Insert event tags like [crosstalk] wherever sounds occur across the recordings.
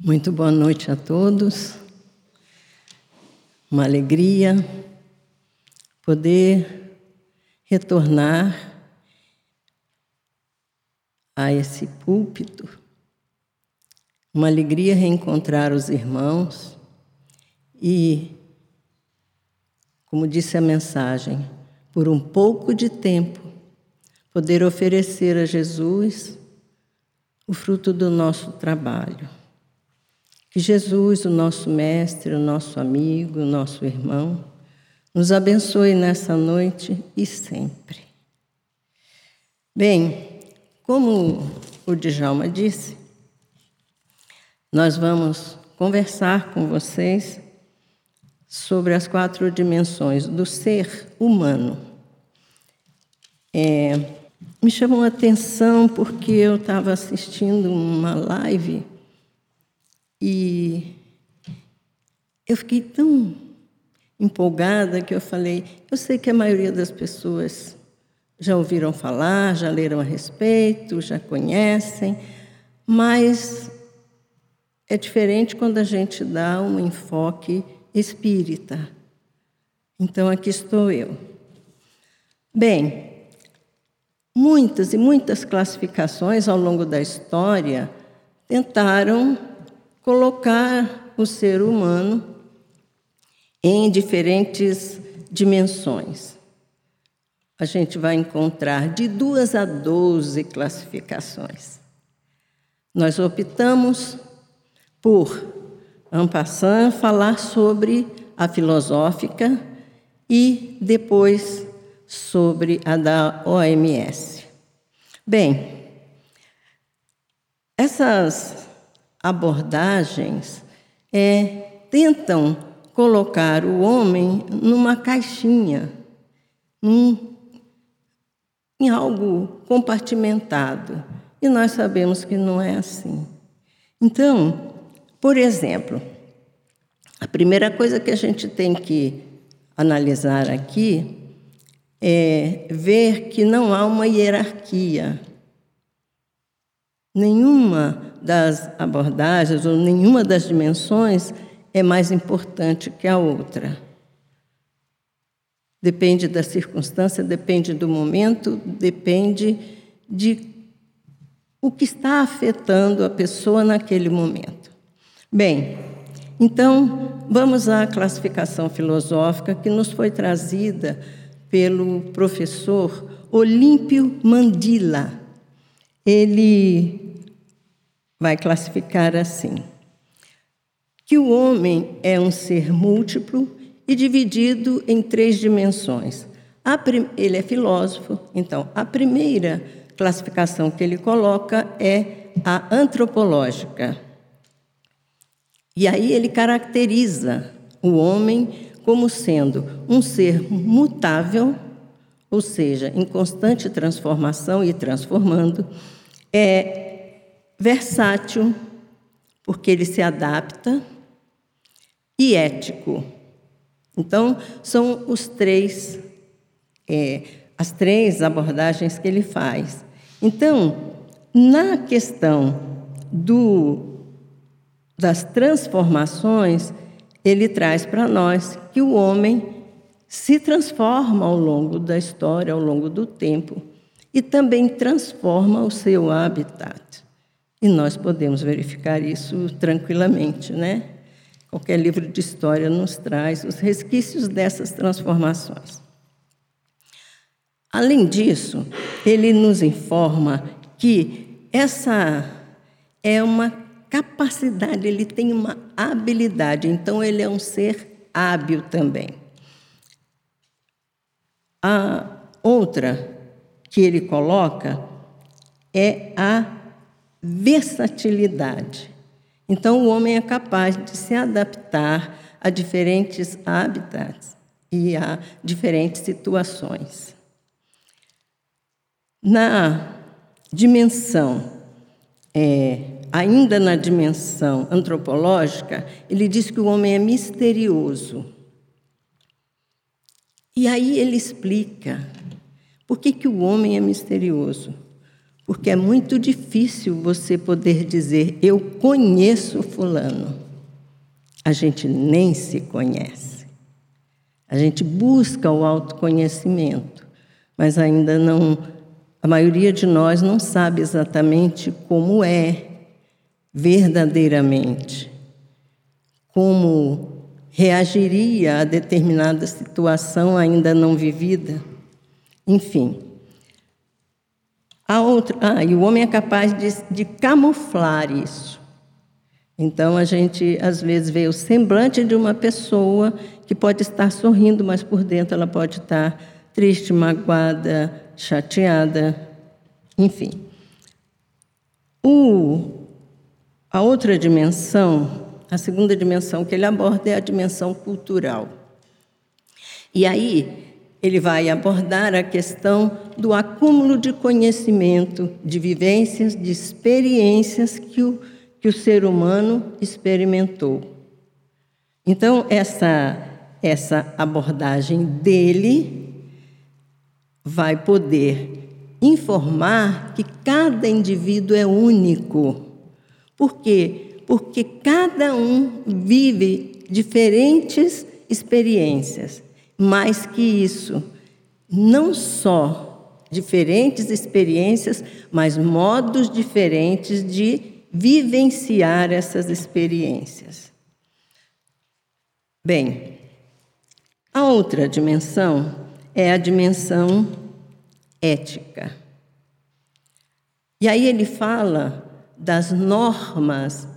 Muito boa noite a todos. Uma alegria poder retornar a esse púlpito. Uma alegria reencontrar os irmãos e, como disse a mensagem, por um pouco de tempo, poder oferecer a Jesus o fruto do nosso trabalho. Que Jesus, o nosso mestre, o nosso amigo, o nosso irmão, nos abençoe nessa noite e sempre. Bem, como o Djalma disse, nós vamos conversar com vocês sobre as quatro dimensões do ser humano. É, me chamou a atenção porque eu estava assistindo uma live e eu fiquei tão empolgada que eu falei: eu sei que a maioria das pessoas já ouviram falar, já leram a respeito, já conhecem, mas é diferente quando a gente dá um enfoque espírita. Então aqui estou eu. Bem, muitas e muitas classificações ao longo da história tentaram colocar o ser humano em diferentes dimensões. A gente vai encontrar de duas a doze classificações. Nós optamos por, en passant, falar sobre a filosófica e depois sobre a da OMS. Bem, essas abordagens é, tentam colocar o homem numa caixinha, num, em algo compartimentado. E nós sabemos que não é assim. Então, por exemplo, a primeira coisa que a gente tem que analisar aqui é ver que não há uma hierarquia. Nenhuma das abordagens ou nenhuma das dimensões é mais importante que a outra. Depende da circunstância, depende do momento, depende de o que está afetando a pessoa naquele momento. Bem, então vamos à classificação filosófica que nos foi trazida pelo professor Olímpio Mandila. Ele vai classificar assim: que o homem é um ser múltiplo e dividido em três dimensões. Ele é filósofo, então a primeira classificação que ele coloca é a antropológica. E aí ele caracteriza o homem como sendo um ser mutável, ou seja, em constante transformação e transformando, é versátil, porque ele se adapta, e ético. Então, são os três, é, as três abordagens que ele faz. Então, na questão do, das transformações, ele traz para nós que o homem se transforma ao longo da história, ao longo do tempo, e também transforma o seu habitat. E nós podemos verificar isso tranquilamente, né? Qualquer livro de história nos traz os resquícios dessas transformações. Além disso, ele nos informa que essa é uma capacidade, ele tem uma habilidade, então ele é um ser hábil também. A outra que ele coloca é a versatilidade. Então, o homem é capaz de se adaptar a diferentes habitats e a diferentes situações. Na dimensão, é, ainda na dimensão antropológica, ele diz que o homem é misterioso. E aí ele explica por que, que o homem é misterioso. porque é muito difícil você poder dizer eu conheço Fulano. A gente nem se conhece. A gente busca o autoconhecimento, mas ainda não. A maioria de nós não sabe exatamente como é verdadeiramente, como reagiria a determinada situação ainda não vivida. Enfim. A outra, ah, e o homem é capaz de, de camuflar isso. Então a gente às vezes vê o semblante de uma pessoa que pode estar sorrindo, mas por dentro ela pode estar triste, magoada, chateada, enfim. O, a outra dimensão, a segunda dimensão que ele aborda é a dimensão cultural. E aí ele vai abordar a questão do acúmulo de conhecimento, de vivências, de experiências que o, que o ser humano experimentou. Então, essa, essa abordagem dele vai poder informar que cada indivíduo é único. Por quê? Porque cada um vive diferentes experiências mais que isso, não só diferentes experiências, mas modos diferentes de vivenciar essas experiências. Bem, a outra dimensão é a dimensão ética. E aí ele fala das normas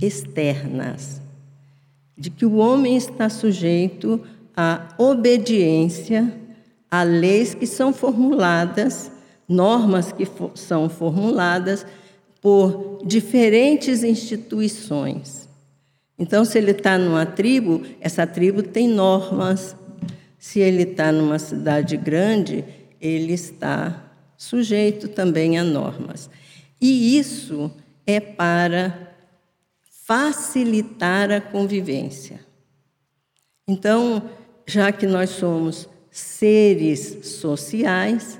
externas, de que o homem está sujeito a obediência a leis que são formuladas, normas que são formuladas por diferentes instituições. Então, se ele está numa tribo, essa tribo tem normas. Se ele está numa cidade grande, ele está sujeito também a normas. E isso é para facilitar a convivência. Então, já que nós somos seres sociais,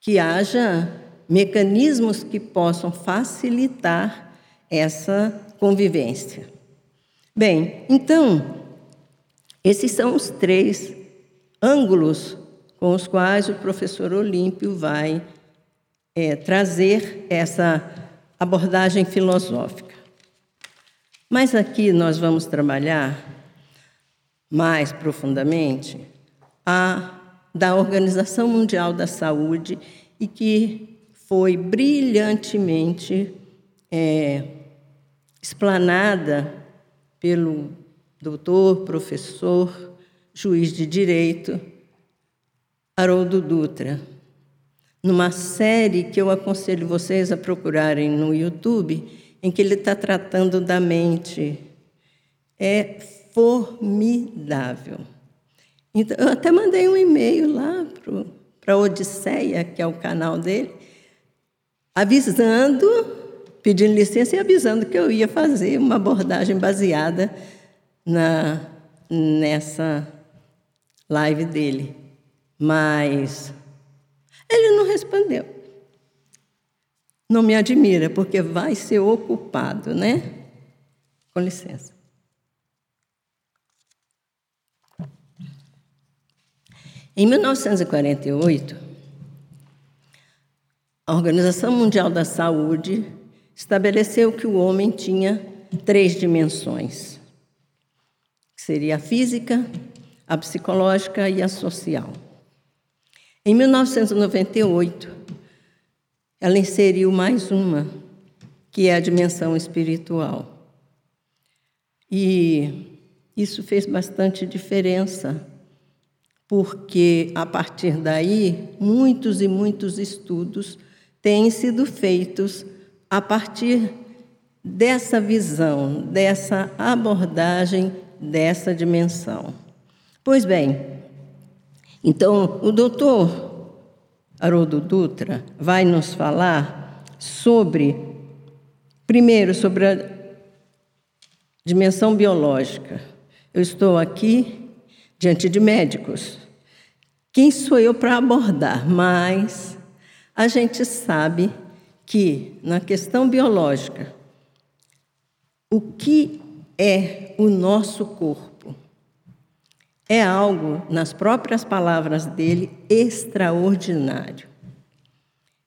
que haja mecanismos que possam facilitar essa convivência. Bem, então, esses são os três ângulos com os quais o professor Olímpio vai é, trazer essa abordagem filosófica. Mas aqui nós vamos trabalhar mais profundamente a da Organização Mundial da Saúde e que foi brilhantemente é, explanada pelo doutor, professor, juiz de direito, Haroldo Dutra, numa série que eu aconselho vocês a procurarem no YouTube, em que ele está tratando da mente. É formidável. Então, eu até mandei um e-mail lá para a Odisseia, que é o canal dele, avisando, pedindo licença e avisando que eu ia fazer uma abordagem baseada na, nessa live dele. Mas ele não respondeu. Não me admira, porque vai ser ocupado, né? Com licença. Em 1948, a Organização Mundial da Saúde estabeleceu que o homem tinha três dimensões, seria a física, a psicológica e a social. Em 1998, ela inseriu mais uma, que é a dimensão espiritual. E isso fez bastante diferença porque a partir daí muitos e muitos estudos têm sido feitos a partir dessa visão, dessa abordagem, dessa dimensão. Pois bem, então o doutor Haroldo Dutra vai nos falar sobre, primeiro, sobre a dimensão biológica. Eu estou aqui diante de médicos quem sou eu para abordar? Mas A gente sabe que, na questão biológica, o que é o nosso corpo é algo, nas próprias palavras dele, extraordinário.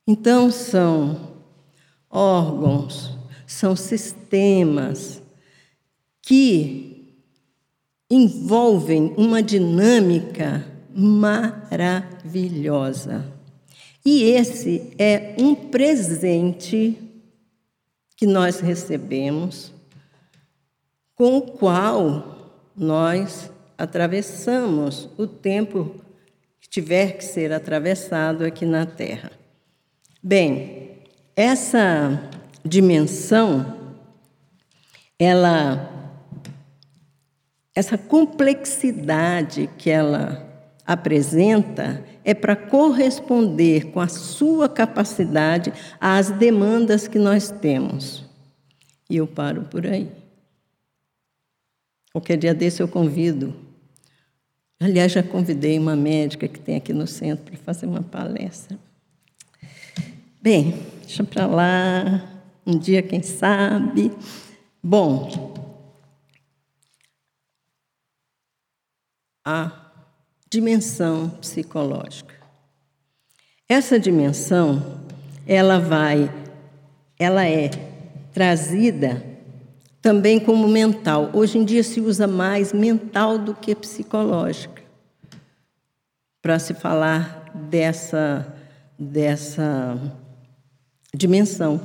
Então, são órgãos, são sistemas que envolvem uma dinâmica maravilhosa. E esse é um presente que nós recebemos, com o qual nós atravessamos o tempo que tiver que ser atravessado aqui na Terra. Bem, essa dimensão, ela, essa complexidade que ela apresenta é para corresponder com a sua capacidade às demandas que nós temos. E eu paro por aí. Qualquer dia desse eu convido. Aliás, já convidei uma médica que tem aqui no centro para fazer uma palestra. Bem, deixa para lá. Um dia, quem sabe. Bom, a dimensão psicológica. Essa dimensão, ela vai, ela é trazida também como mental. Hoje em dia se usa mais mental do que psicológica para se falar dessa dessa dimensão.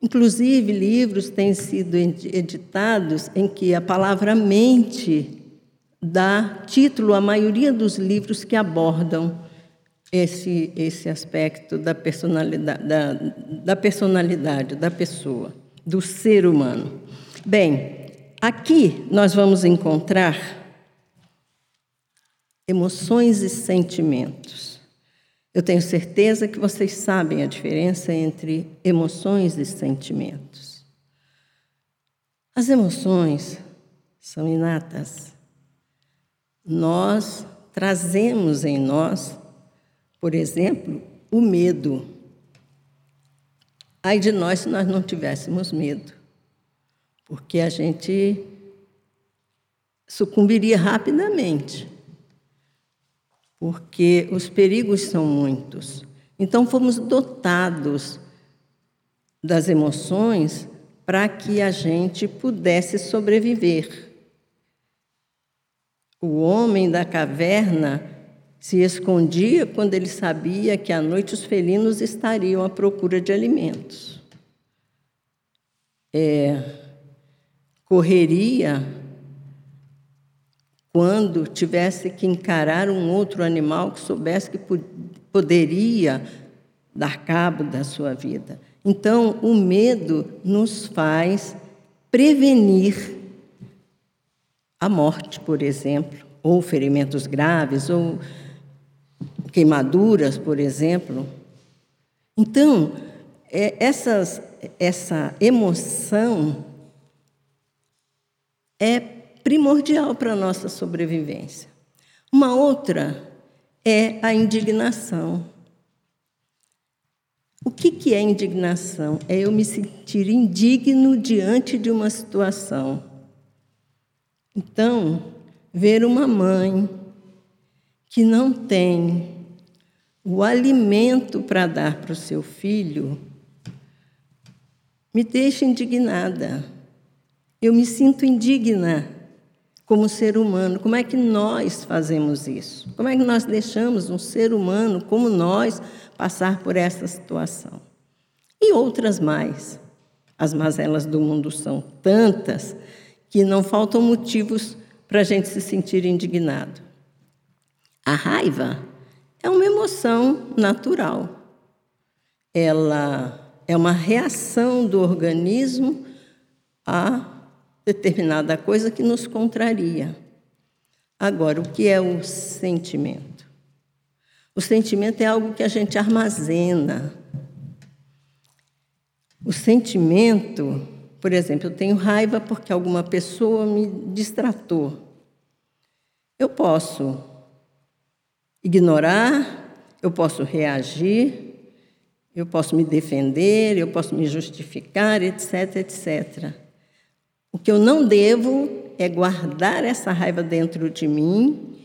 Inclusive, livros têm sido editados em que a palavra mente dá título à maioria dos livros que abordam esse, esse aspecto da personalidade, da, da personalidade da pessoa, do ser humano. Bem, aqui nós vamos encontrar emoções e sentimentos. Eu tenho certeza que vocês sabem a diferença entre emoções e sentimentos. As emoções são inatas nós trazemos em nós, por exemplo, o medo. Ai de nós se nós não tivéssemos medo, porque a gente sucumbiria rapidamente, porque os perigos são muitos. Então, fomos dotados das emoções para que a gente pudesse sobreviver. O homem da caverna se escondia quando ele sabia que à noite os felinos estariam à procura de alimentos. É, correria quando tivesse que encarar um outro animal que soubesse que poderia dar cabo da sua vida. Então, o medo nos faz prevenir a morte, por exemplo, ou ferimentos graves, ou queimaduras, por exemplo. Então, é, essas, essa emoção é primordial para a nossa sobrevivência. Uma outra é a indignação. O que, que é indignação? É eu me sentir indigno diante de uma situação. Então, ver uma mãe que não tem o alimento para dar para o seu filho me deixa indignada. Eu me sinto indigna como ser humano. Como é que nós fazemos isso? Como é que nós deixamos um ser humano como nós passar por essa situação? E outras mais. As mazelas do mundo são tantas que não faltam motivos para a gente se sentir indignado. A raiva é uma emoção natural. Ela é uma reação do organismo a determinada coisa que nos contraria. Agora, o que é o sentimento? O sentimento é algo que a gente armazena. O sentimento por exemplo, eu tenho raiva porque alguma pessoa me distratou. Eu posso ignorar, eu posso reagir, eu posso me defender, eu posso me justificar, etc, etc. O que eu não devo é guardar essa raiva dentro de mim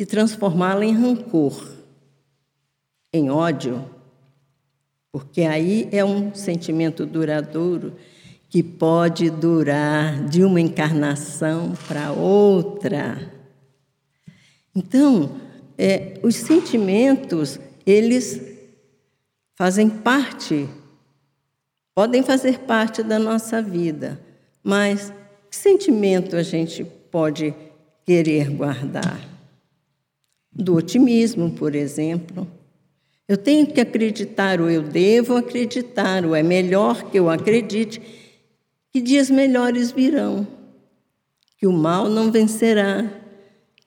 e transformá-la em rancor, em ódio, porque aí é um sentimento duradouro que pode durar de uma encarnação para outra. Então, é, os sentimentos, eles fazem parte, podem fazer parte da nossa vida, mas que sentimento a gente pode querer guardar? Do otimismo, por exemplo. Eu tenho que acreditar, ou eu devo acreditar, ou é melhor que eu acredite que dias melhores virão, que o mal não vencerá,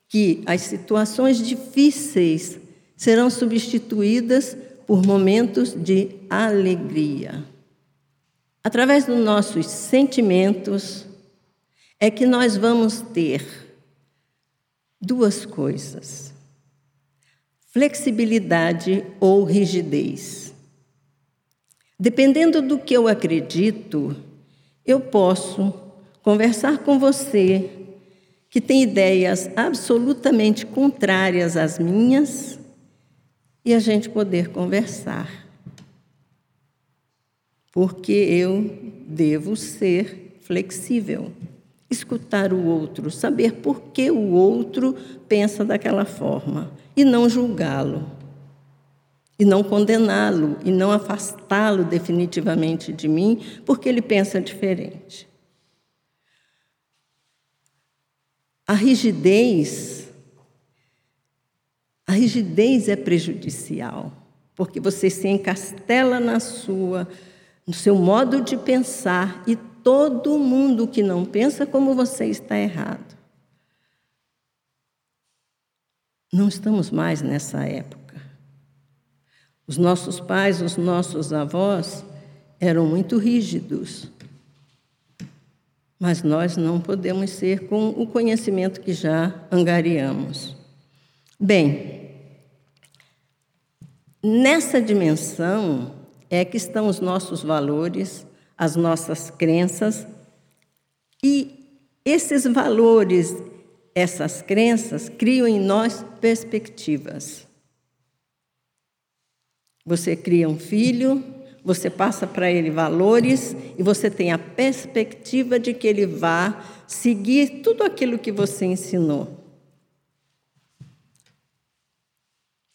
que as situações difíceis serão substituídas por momentos de alegria. Através dos nossos sentimentos é que nós vamos ter duas coisas: flexibilidade ou rigidez. Dependendo do que eu acredito, eu posso conversar com você que tem ideias absolutamente contrárias às minhas e a gente poder conversar. Porque eu devo ser flexível, escutar o outro, saber por que o outro pensa daquela forma e não julgá-lo e não condená-lo e não afastá-lo definitivamente de mim porque ele pensa diferente. A rigidez a rigidez é prejudicial, porque você se encastela na sua no seu modo de pensar e todo mundo que não pensa como você está errado. Não estamos mais nessa época. Os nossos pais, os nossos avós eram muito rígidos. Mas nós não podemos ser com o conhecimento que já angariamos. Bem, nessa dimensão é que estão os nossos valores, as nossas crenças, e esses valores, essas crenças, criam em nós perspectivas. Você cria um filho, você passa para ele valores e você tem a perspectiva de que ele vá seguir tudo aquilo que você ensinou.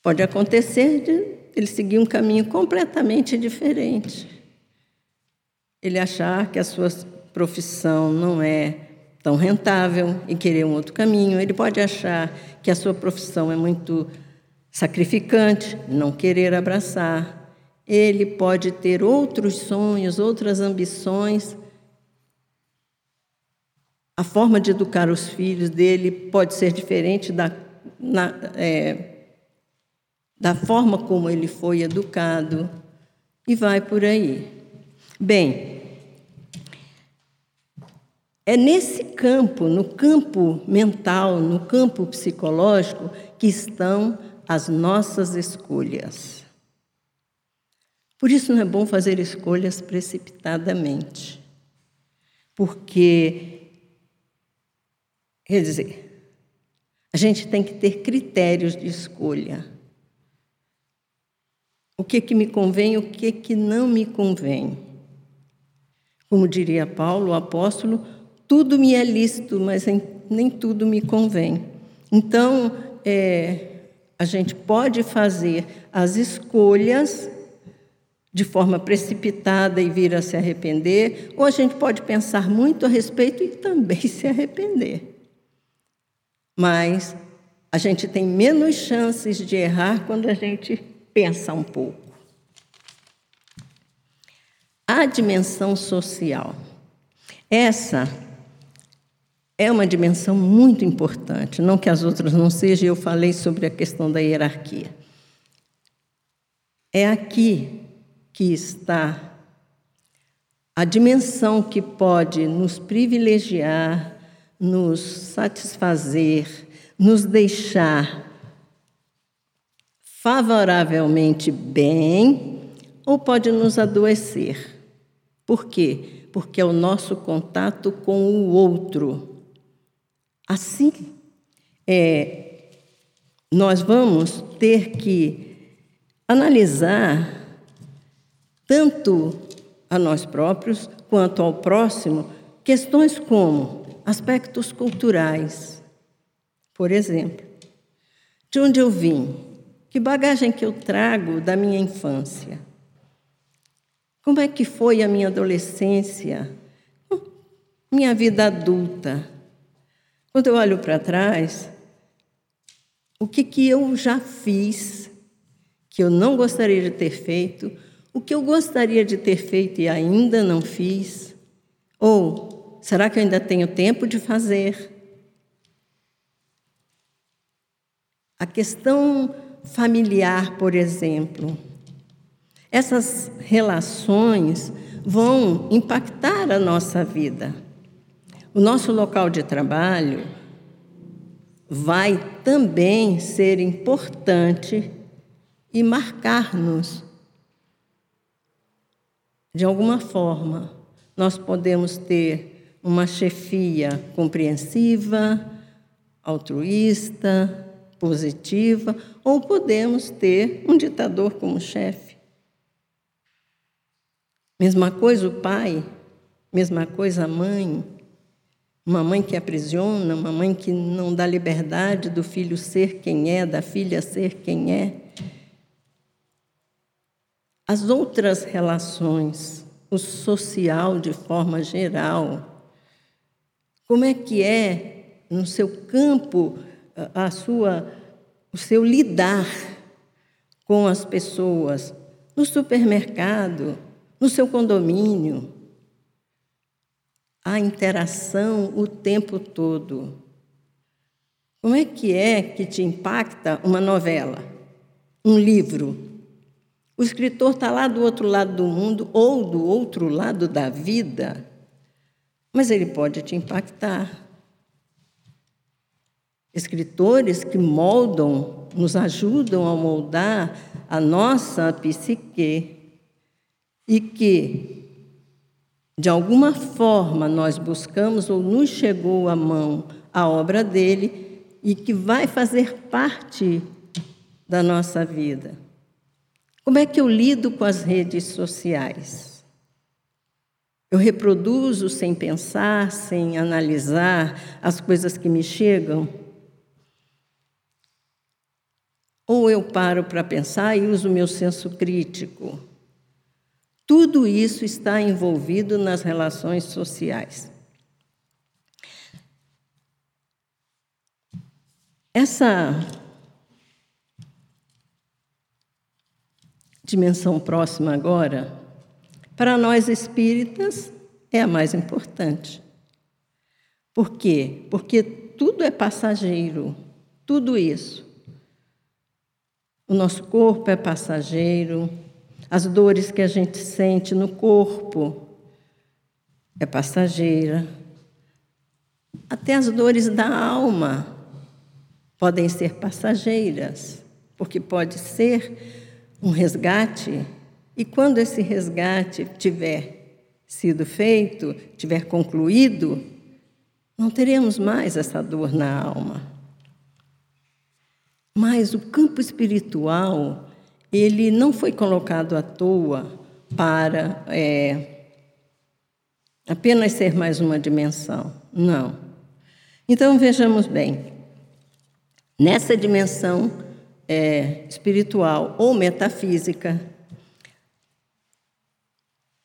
Pode acontecer de ele seguir um caminho completamente diferente. Ele achar que a sua profissão não é tão rentável e querer um outro caminho. Ele pode achar que a sua profissão é muito sacrificante, não querer abraçar. Ele pode ter outros sonhos, outras ambições. A forma de educar os filhos dele pode ser diferente da, na, é, da forma como ele foi educado, e vai por aí. Bem, é nesse campo, no campo mental, no campo psicológico, que estão as nossas escolhas. Por isso não é bom fazer escolhas precipitadamente, porque, quer dizer, a gente tem que ter critérios de escolha. O que, que me convém, o que, que não me convém. Como diria Paulo, o apóstolo, tudo me é lícito, mas nem tudo me convém. Então, é, a gente pode fazer as escolhas de forma precipitada e vir a se arrepender, ou a gente pode pensar muito a respeito e também [laughs] se arrepender. Mas a gente tem menos chances de errar quando a gente pensa um pouco. A dimensão social. Essa é uma dimensão muito importante, não que as outras não sejam, eu falei sobre a questão da hierarquia. É aqui que está a dimensão que pode nos privilegiar, nos satisfazer, nos deixar favoravelmente bem, ou pode nos adoecer. Por quê? Porque é o nosso contato com o outro. Assim, é, nós vamos ter que analisar tanto a nós próprios quanto ao próximo questões como aspectos culturais. Por exemplo, de onde eu vim? Que bagagem que eu trago da minha infância? Como é que foi a minha adolescência? Minha vida adulta? Quando eu olho para trás, o que, que eu já fiz que eu não gostaria de ter feito, o que eu gostaria de ter feito e ainda não fiz? Ou será que eu ainda tenho tempo de fazer? A questão familiar, por exemplo. Essas relações vão impactar a nossa vida. O nosso local de trabalho vai também ser importante e marcar-nos. De alguma forma, nós podemos ter uma chefia compreensiva, altruísta, positiva, ou podemos ter um ditador como chefe. Mesma coisa o pai, mesma coisa a mãe. Uma mãe que aprisiona, uma mãe que não dá liberdade do filho ser quem é, da filha ser quem é. As outras relações, o social de forma geral, como é que é no seu campo a sua o seu lidar com as pessoas no supermercado, no seu condomínio, a interação o tempo todo. Como é que é que te impacta uma novela, um livro? O escritor está lá do outro lado do mundo ou do outro lado da vida, mas ele pode te impactar. Escritores que moldam, nos ajudam a moldar a nossa psique e que de alguma forma nós buscamos ou nos chegou à mão a obra dele e que vai fazer parte da nossa vida. Como é que eu lido com as redes sociais? Eu reproduzo sem pensar, sem analisar as coisas que me chegam? Ou eu paro para pensar e uso o meu senso crítico? Tudo isso está envolvido nas relações sociais. Essa dimensão próxima agora, para nós espíritas, é a mais importante. Por quê? Porque tudo é passageiro, tudo isso. O nosso corpo é passageiro, as dores que a gente sente no corpo é passageira. Até as dores da alma podem ser passageiras, porque pode ser um resgate, e quando esse resgate tiver sido feito, tiver concluído, não teremos mais essa dor na alma. Mas o campo espiritual ele não foi colocado à toa para é, apenas ser mais uma dimensão. Não. Então vejamos bem. Nessa dimensão é, espiritual ou metafísica,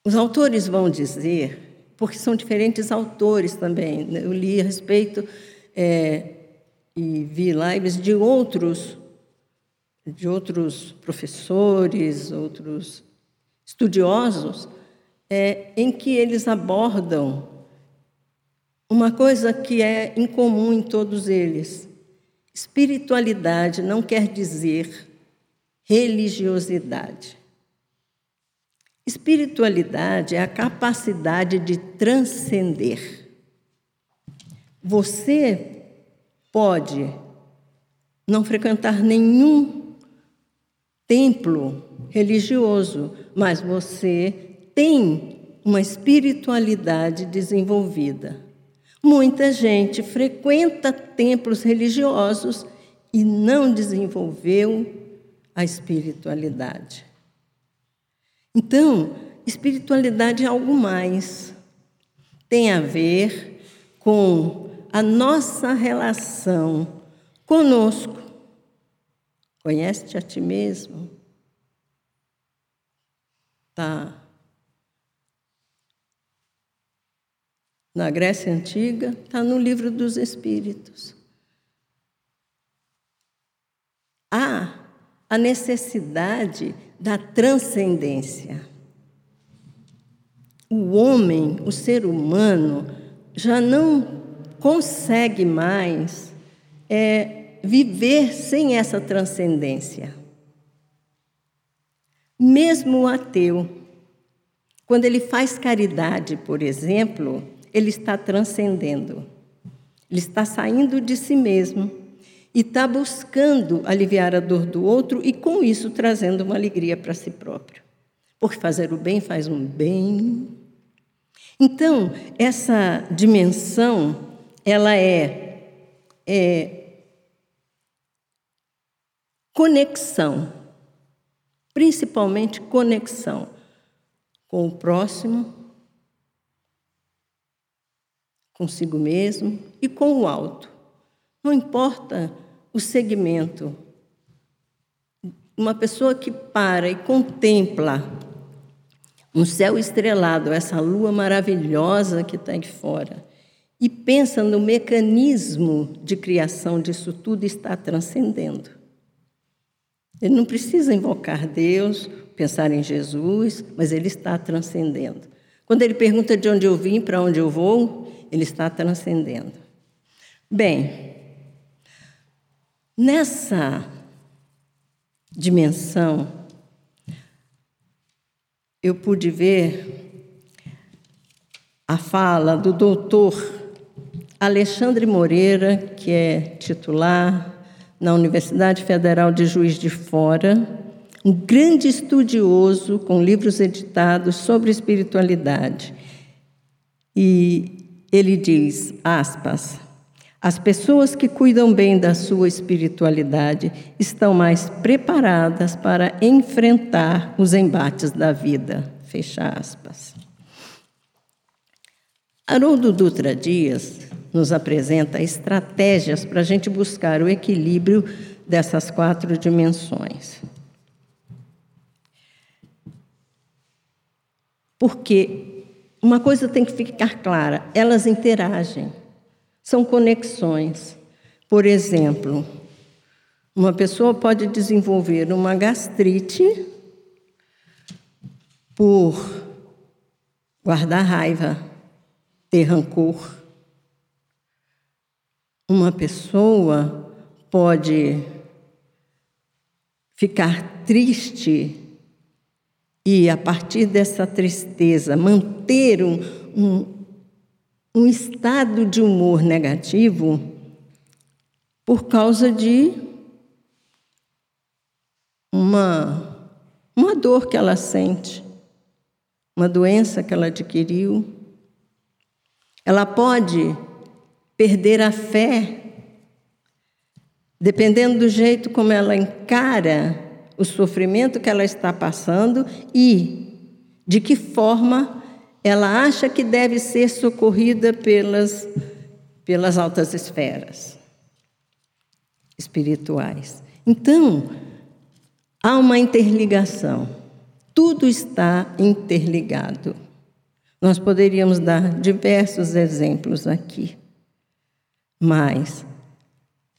os autores vão dizer, porque são diferentes autores também. Né? Eu li a respeito é, e vi lives de outros de outros professores, outros estudiosos, é, em que eles abordam uma coisa que é incomum em todos eles. Espiritualidade não quer dizer religiosidade. Espiritualidade é a capacidade de transcender. Você pode não frequentar nenhum templo religioso, mas você tem uma espiritualidade desenvolvida. Muita gente frequenta templos religiosos e não desenvolveu a espiritualidade. Então, espiritualidade é algo mais. Tem a ver com a nossa relação conosco. Conhece-te a ti mesmo? Tá. Na Grécia Antiga, está no livro dos Espíritos. Há a necessidade da transcendência. O homem, o ser humano, já não consegue mais é, viver sem essa transcendência. Mesmo o ateu, quando ele faz caridade, por exemplo, ele está transcendendo, ele está saindo de si mesmo e está buscando aliviar a dor do outro e, com isso, trazendo uma alegria para si próprio. Porque fazer o bem faz um bem. Então, essa dimensão, ela é, é conexão, principalmente conexão com o próximo, consigo mesmo e com o alto. Não importa o segmento. Uma pessoa que para e contempla um céu estrelado, essa lua maravilhosa que está aí fora, e pensa no mecanismo de criação disso tudo, está transcendendo. Ele não precisa invocar Deus, pensar em Jesus, mas ele está transcendendo. Quando ele pergunta de onde eu vim, para onde eu vou, ele está transcendendo. Bem, Nessa dimensão, eu pude ver a fala do doutor Alexandre Moreira, que é titular na Universidade Federal de Juiz de Fora, um grande estudioso com livros editados sobre espiritualidade. E ele diz, aspas, as pessoas que cuidam bem da sua espiritualidade estão mais preparadas para enfrentar os embates da vida. Fecha aspas. Haroldo Dutra Dias nos apresenta estratégias para a gente buscar o equilíbrio dessas quatro dimensões. Porque uma coisa tem que ficar clara: elas interagem. São conexões. Por exemplo, uma pessoa pode desenvolver uma gastrite por guardar raiva, ter rancor. Uma pessoa pode ficar triste e, a partir dessa tristeza, manter um, um, um estado de humor negativo por causa de uma, uma dor que ela sente, uma doença que ela adquiriu. Ela pode perder a fé, dependendo do jeito como ela encara o sofrimento que ela está passando e de que forma ela acha que deve ser socorrida pelas, pelas altas esferas espirituais. Então, há uma interligação. Tudo está interligado. Nós poderíamos dar diversos exemplos aqui. Mas,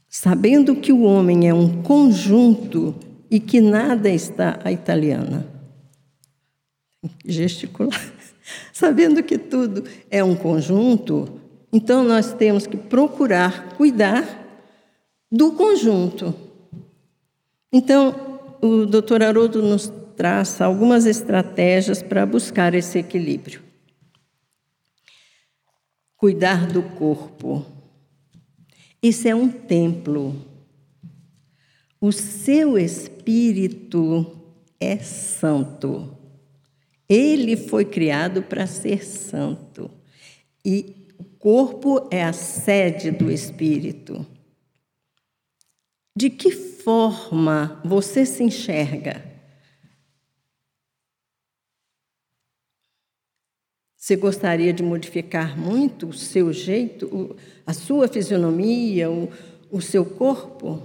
sabendo que o homem é um conjunto e que nada está a italiana, gesticular. [laughs] Sabendo que tudo é um conjunto, então nós temos que procurar cuidar do conjunto. Então, o doutor Haroldo nos traça algumas estratégias para buscar esse equilíbrio. Cuidar do corpo. Isso é um templo. O seu espírito é santo. Ele foi criado para ser santo. E o corpo é a sede do espírito. De que forma você se enxerga? Você gostaria de modificar muito o seu jeito, a sua fisionomia, o, o seu corpo?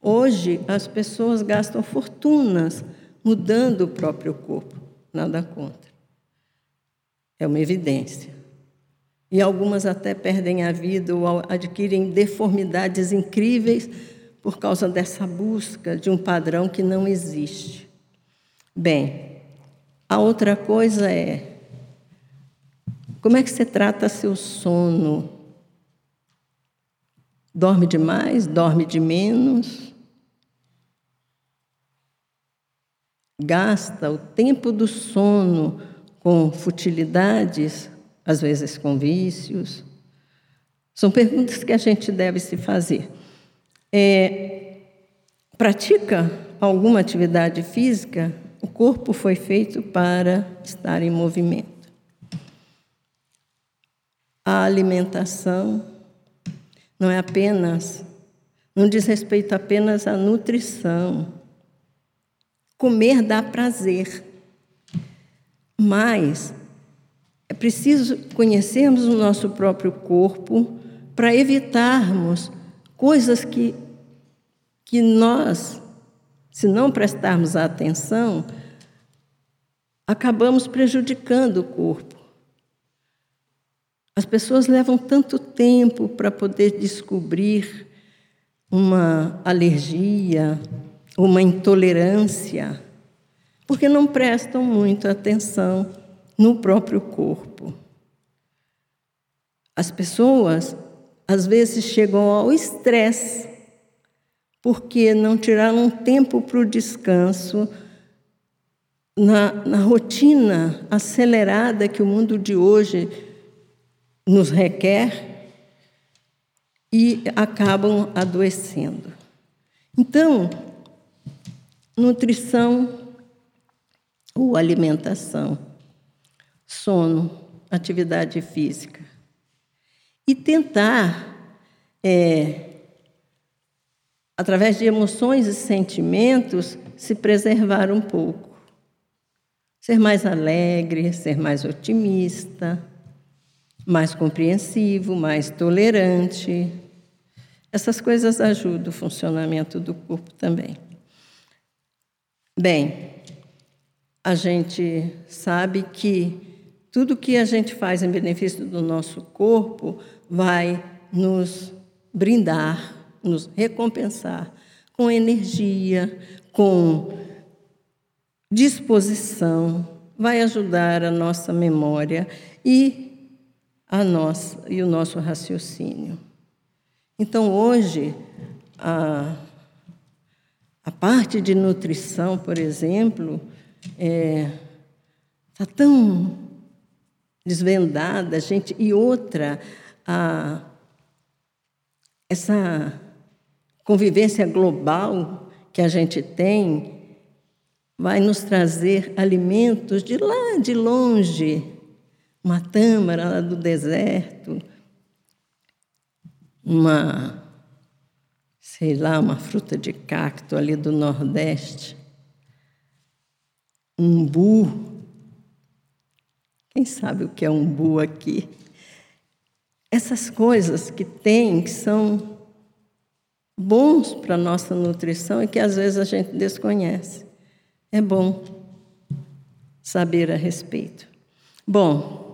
Hoje, as pessoas gastam fortunas mudando o próprio corpo. Nada contra. É uma evidência. E algumas até perdem a vida ou adquirem deformidades incríveis por causa dessa busca de um padrão que não existe. Bem, a outra coisa é como é que você trata seu sono? Dorme demais? Dorme de menos? Gasta o tempo do sono com futilidades, às vezes com vícios? São perguntas que a gente deve se fazer. É, pratica alguma atividade física? O corpo foi feito para estar em movimento a alimentação não é apenas, não diz respeito apenas à nutrição. Comer dá prazer, mas é preciso conhecermos o nosso próprio corpo para evitarmos coisas que, que nós, se não prestarmos atenção, acabamos prejudicando o corpo. As pessoas levam tanto tempo para poder descobrir uma alergia, uma intolerância, porque não prestam muito atenção no próprio corpo. As pessoas, às vezes, chegam ao estresse porque não tiraram um tempo para o descanso na, na rotina acelerada que o mundo de hoje nos requer e acabam adoecendo. Então, nutrição ou alimentação, sono, atividade física. E tentar, é, através de emoções e sentimentos, se preservar um pouco. Ser mais alegre, ser mais otimista mais compreensivo, mais tolerante. Essas coisas ajudam o funcionamento do corpo também. Bem, a gente sabe que tudo que a gente faz em benefício do nosso corpo vai nos brindar, nos recompensar com energia, com disposição, vai ajudar a nossa memória e a nós e o nosso raciocínio. Então, hoje, a, a parte de nutrição, por exemplo, está é, tá tão desvendada, gente, e outra, a, essa convivência global que a gente tem vai nos trazer alimentos de lá de longe, uma tâmara lá do deserto, uma, sei lá, uma fruta de cacto ali do Nordeste, um bu. Quem sabe o que é um bu aqui? Essas coisas que tem, que são bons para a nossa nutrição e que às vezes a gente desconhece. É bom saber a respeito. Bom,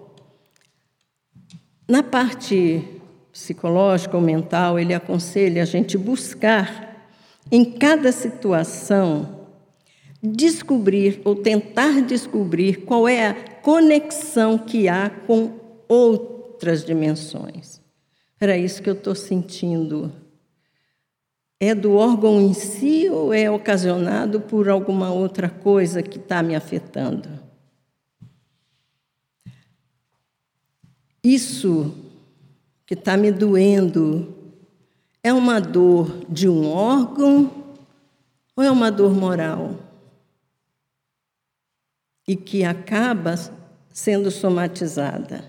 na parte psicológica ou mental, ele aconselha a gente buscar, em cada situação, descobrir ou tentar descobrir qual é a conexão que há com outras dimensões. Era isso que eu estou sentindo. É do órgão em si ou é ocasionado por alguma outra coisa que está me afetando? Isso que está me doendo é uma dor de um órgão ou é uma dor moral? e que acaba sendo somatizada.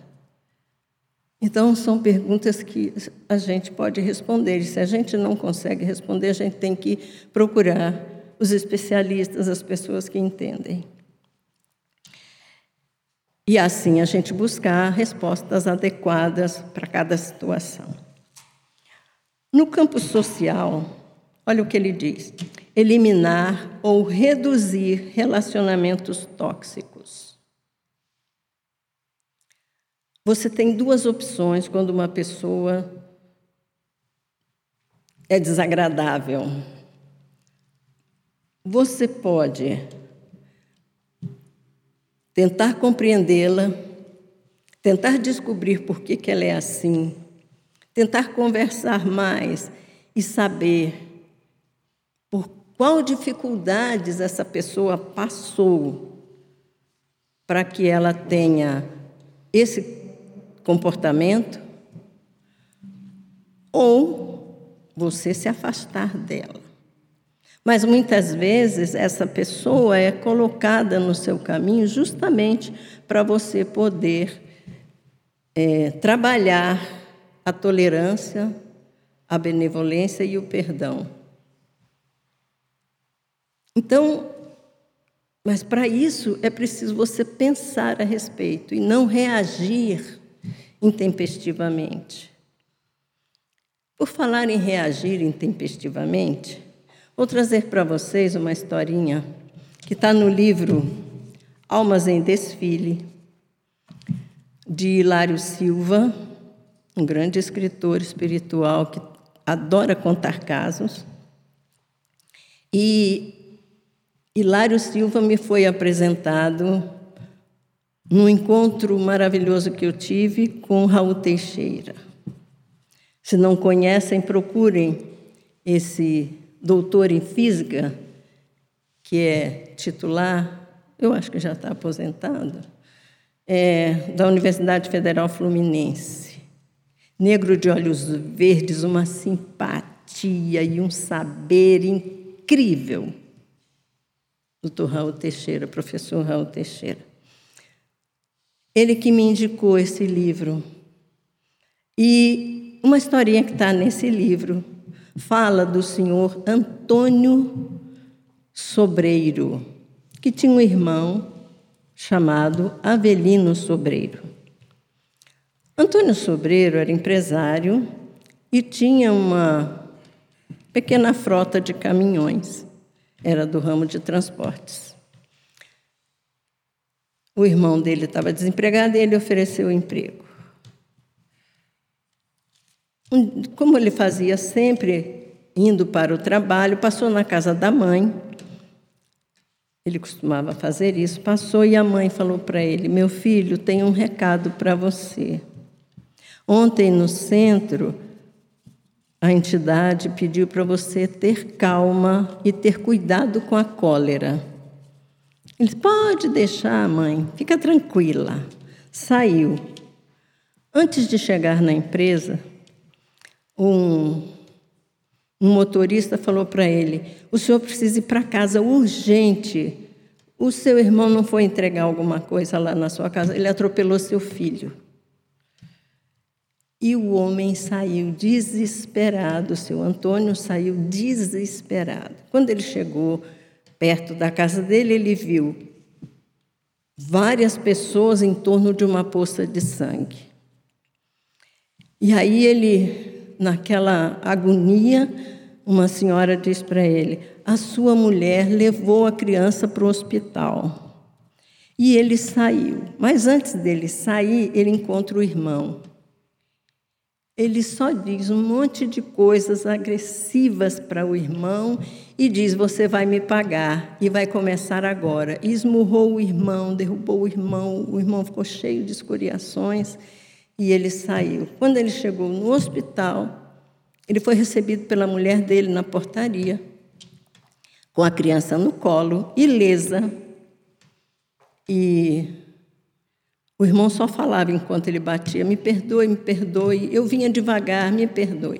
Então, são perguntas que a gente pode responder. Se a gente não consegue responder, a gente tem que procurar os especialistas, as pessoas que entendem. E assim a gente buscar respostas adequadas para cada situação. No campo social, olha o que ele diz: eliminar ou reduzir relacionamentos tóxicos. Você tem duas opções quando uma pessoa é desagradável. Você pode tentar compreendê-la, tentar descobrir por que, que ela é assim, tentar conversar mais e saber por qual dificuldades essa pessoa passou para que ela tenha esse comportamento, ou você se afastar dela. Mas muitas vezes essa pessoa é colocada no seu caminho justamente para você poder é, trabalhar a tolerância, a benevolência e o perdão. Então, mas para isso é preciso você pensar a respeito e não reagir intempestivamente. Por falar em reagir intempestivamente, Vou trazer para vocês uma historinha que está no livro Almas em Desfile, de Hilário Silva, um grande escritor espiritual que adora contar casos. E Hilário Silva me foi apresentado num encontro maravilhoso que eu tive com Raul Teixeira. Se não conhecem, procurem esse doutor em física, que é titular, eu acho que já está aposentado, é, da Universidade Federal Fluminense. Negro de olhos verdes, uma simpatia e um saber incrível. Doutor Raul Teixeira, professor Raul Teixeira. Ele que me indicou esse livro. E uma historinha que está nesse livro fala do senhor Antônio Sobreiro, que tinha um irmão chamado Avelino Sobreiro. Antônio Sobreiro era empresário e tinha uma pequena frota de caminhões, era do ramo de transportes. O irmão dele estava desempregado e ele ofereceu emprego. Como ele fazia sempre indo para o trabalho, passou na casa da mãe. Ele costumava fazer isso. Passou e a mãe falou para ele: Meu filho, tem um recado para você. Ontem no centro, a entidade pediu para você ter calma e ter cuidado com a cólera. Ele disse: Pode deixar, mãe, fica tranquila. Saiu. Antes de chegar na empresa, um, um motorista falou para ele: O senhor precisa ir para casa urgente. O seu irmão não foi entregar alguma coisa lá na sua casa, ele atropelou seu filho. E o homem saiu desesperado, o seu Antônio saiu desesperado. Quando ele chegou perto da casa dele, ele viu várias pessoas em torno de uma poça de sangue. E aí ele naquela agonia, uma senhora diz para ele: a sua mulher levou a criança para o hospital. E ele saiu. Mas antes dele sair, ele encontra o irmão. Ele só diz um monte de coisas agressivas para o irmão e diz: Você vai me pagar e vai começar agora. E esmurrou o irmão, derrubou o irmão, o irmão ficou cheio de escoriações e ele saiu. Quando ele chegou no hospital, ele foi recebido pela mulher dele na portaria, com a criança no colo, ilesa. E o irmão só falava enquanto ele batia: Me perdoe, me perdoe. Eu vinha devagar, me perdoe.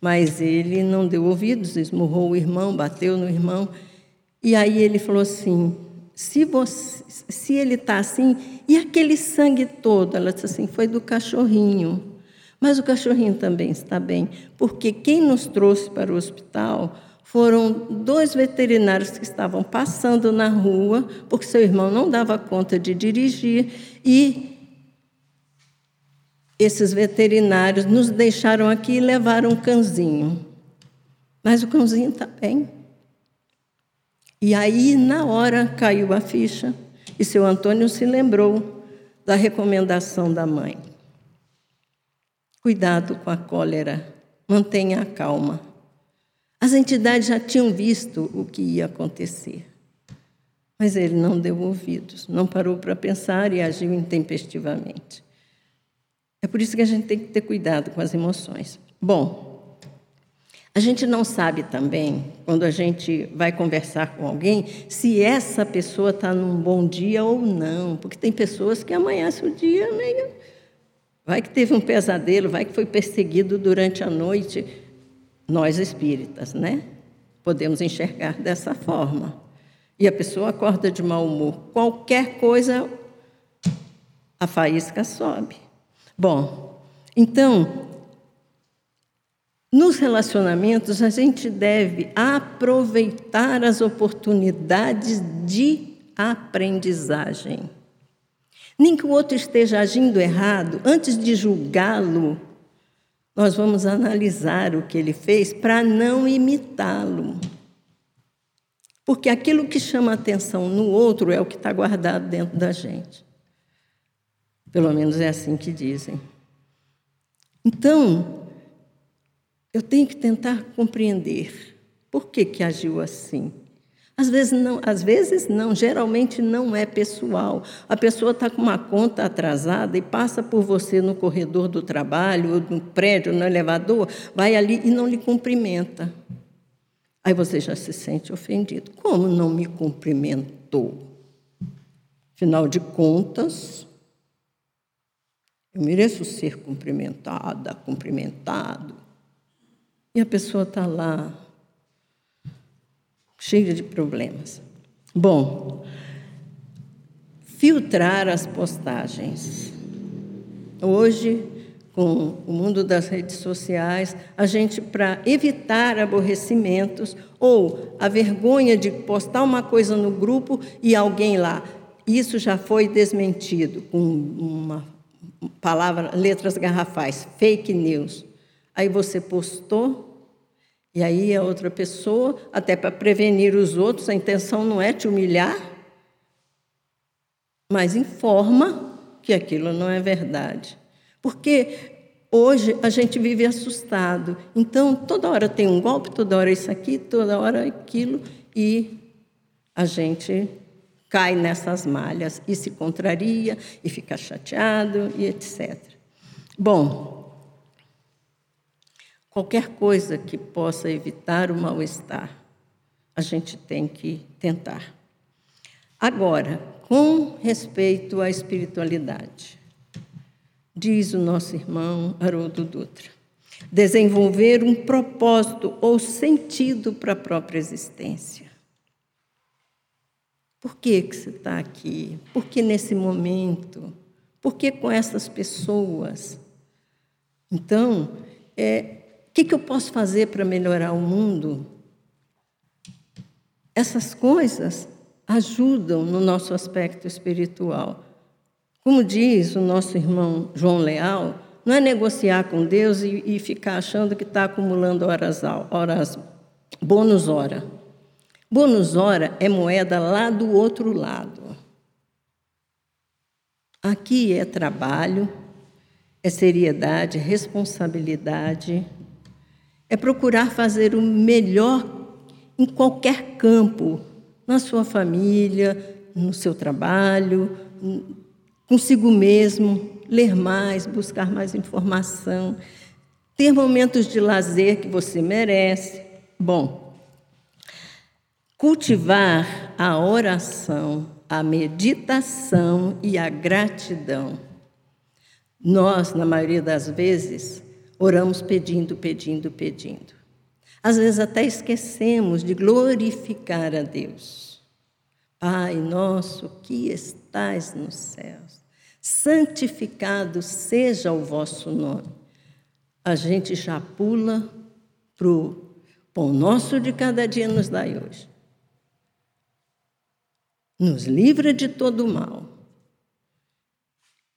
Mas ele não deu ouvidos, esmurrou o irmão, bateu no irmão. E aí ele falou assim: se, você, se ele está assim, e aquele sangue todo? Ela disse assim: foi do cachorrinho. Mas o cachorrinho também está bem, porque quem nos trouxe para o hospital foram dois veterinários que estavam passando na rua, porque seu irmão não dava conta de dirigir, e esses veterinários nos deixaram aqui e levaram um cãozinho. Mas o cãozinho está bem. E aí, na hora, caiu a ficha e seu Antônio se lembrou da recomendação da mãe. Cuidado com a cólera, mantenha a calma. As entidades já tinham visto o que ia acontecer. Mas ele não deu ouvidos, não parou para pensar e agiu intempestivamente. É por isso que a gente tem que ter cuidado com as emoções. Bom, a gente não sabe também, quando a gente vai conversar com alguém, se essa pessoa está num bom dia ou não, porque tem pessoas que amanhecem o dia meio. Vai que teve um pesadelo, vai que foi perseguido durante a noite. Nós espíritas, né? Podemos enxergar dessa forma. E a pessoa acorda de mau humor. Qualquer coisa, a faísca sobe. Bom, então, nos relacionamentos, a gente deve aproveitar as oportunidades de aprendizagem. Nem que o outro esteja agindo errado, antes de julgá-lo, nós vamos analisar o que ele fez para não imitá-lo. Porque aquilo que chama atenção no outro é o que está guardado dentro da gente. Pelo menos é assim que dizem. Então, eu tenho que tentar compreender por que, que agiu assim. Às vezes não, às vezes não, geralmente não é pessoal. A pessoa está com uma conta atrasada e passa por você no corredor do trabalho, ou no prédio, no elevador, vai ali e não lhe cumprimenta. Aí você já se sente ofendido. Como não me cumprimentou? Afinal de contas, eu mereço ser cumprimentada, cumprimentado. E a pessoa está lá cheia de problemas. Bom, filtrar as postagens. Hoje, com o mundo das redes sociais, a gente, para evitar aborrecimentos ou a vergonha de postar uma coisa no grupo e alguém lá, isso já foi desmentido com uma palavra, letras garrafais, fake news. Aí você postou, e aí a outra pessoa, até para prevenir os outros, a intenção não é te humilhar, mas informa que aquilo não é verdade. Porque hoje a gente vive assustado. Então, toda hora tem um golpe, toda hora isso aqui, toda hora aquilo, e a gente cai nessas malhas e se contraria e fica chateado e etc. Bom, Qualquer coisa que possa evitar o mal-estar, a gente tem que tentar. Agora, com respeito à espiritualidade, diz o nosso irmão Haroldo Dutra, desenvolver um propósito ou sentido para a própria existência. Por que, que você está aqui? Por que nesse momento? Por que com essas pessoas? Então, é, que, que eu posso fazer para melhorar o mundo? Essas coisas ajudam no nosso aspecto espiritual. Como diz o nosso irmão João Leal, não é negociar com Deus e, e ficar achando que está acumulando horas, horas, bônus hora. Bônus hora é moeda lá do outro lado. Aqui é trabalho, é seriedade, responsabilidade, é procurar fazer o melhor em qualquer campo, na sua família, no seu trabalho, consigo mesmo, ler mais, buscar mais informação, ter momentos de lazer que você merece. Bom, cultivar a oração, a meditação e a gratidão. Nós, na maioria das vezes, Oramos pedindo, pedindo, pedindo. Às vezes até esquecemos de glorificar a Deus. Pai nosso que estais nos céus, santificado seja o vosso nome. A gente já pula para o pão nosso de cada dia nos dai hoje. Nos livra de todo mal.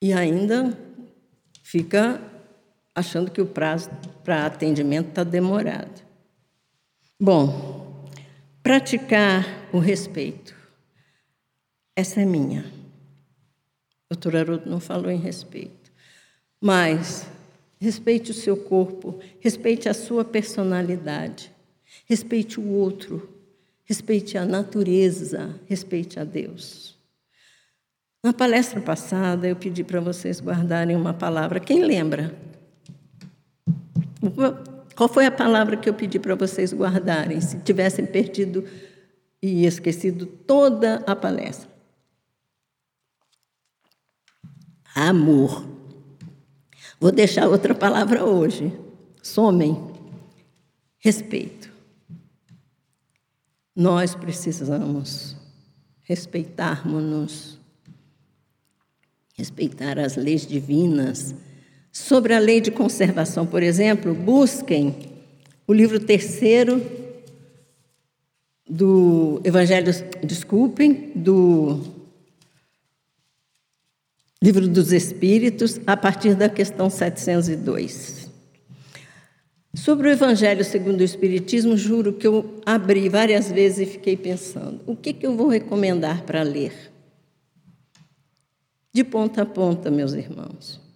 E ainda fica achando que o prazo para atendimento está demorado. Bom, praticar o respeito. Essa é minha. O doutor Haroldo não falou em respeito. Mas respeite o seu corpo, respeite a sua personalidade, respeite o outro, respeite a natureza, respeite a Deus. Na palestra passada, eu pedi para vocês guardarem uma palavra. Quem lembra? Qual foi a palavra que eu pedi para vocês guardarem, se tivessem perdido e esquecido toda a palestra? amor. Vou deixar outra palavra hoje. Somem. Respeito. Nós precisamos respeitarmos-nos, respeitar as leis divinas. Sobre a lei de conservação, por exemplo, busquem o livro terceiro do Evangelho, desculpem, do Livro dos Espíritos, a partir da questão 702. Sobre o Evangelho segundo o Espiritismo, juro que eu abri várias vezes e fiquei pensando: o que, que eu vou recomendar para ler? De ponta a ponta, meus irmãos.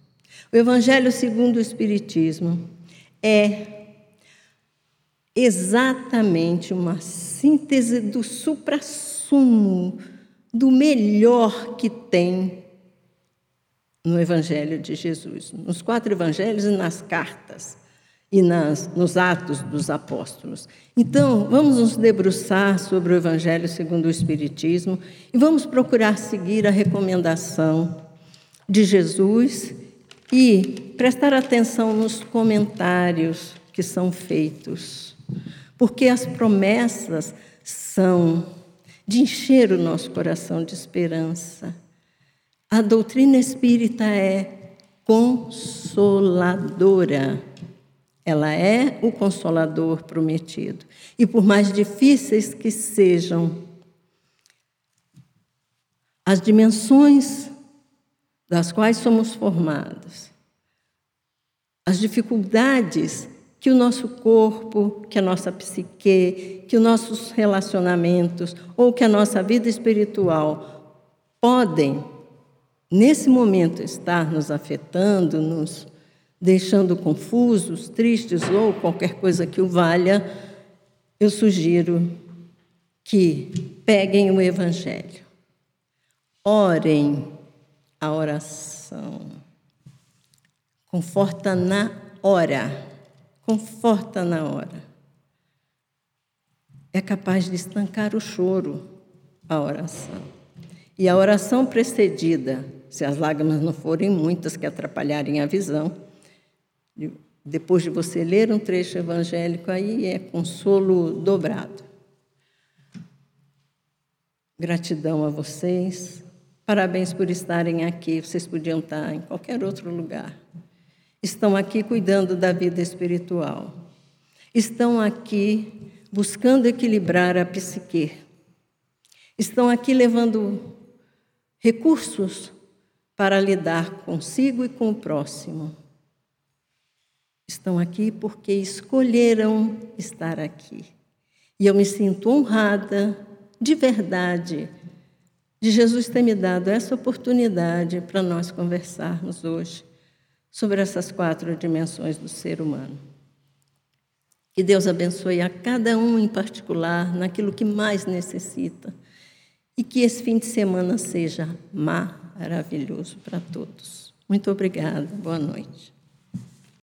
O Evangelho segundo o Espiritismo é exatamente uma síntese do suprassumo, do melhor que tem no Evangelho de Jesus, nos quatro Evangelhos e nas cartas e nas, nos Atos dos Apóstolos. Então, vamos nos debruçar sobre o Evangelho segundo o Espiritismo e vamos procurar seguir a recomendação de Jesus e prestar atenção nos comentários que são feitos, porque as promessas são de encher o nosso coração de esperança a doutrina espírita é consoladora. Ela é o consolador prometido. E por mais difíceis que sejam as dimensões das quais somos formados, as dificuldades que o nosso corpo, que a nossa psique, que os nossos relacionamentos ou que a nossa vida espiritual podem nesse momento estar nos afetando, nos deixando confusos, tristes ou qualquer coisa que o valha, eu sugiro que peguem o Evangelho, orem a oração, conforta na hora, conforta na hora. É capaz de estancar o choro a oração. E a oração precedida se as lágrimas não forem muitas que atrapalharem a visão. Depois de você ler um trecho evangélico, aí é consolo dobrado. Gratidão a vocês. Parabéns por estarem aqui. Vocês podiam estar em qualquer outro lugar. Estão aqui cuidando da vida espiritual. Estão aqui buscando equilibrar a psique. Estão aqui levando recursos para lidar consigo e com o próximo. Estão aqui porque escolheram estar aqui. E eu me sinto honrada, de verdade, de Jesus ter me dado essa oportunidade para nós conversarmos hoje sobre essas quatro dimensões do ser humano. Que Deus abençoe a cada um em particular naquilo que mais necessita e que esse fim de semana seja maravilhoso para todos. Muito obrigada. Boa noite.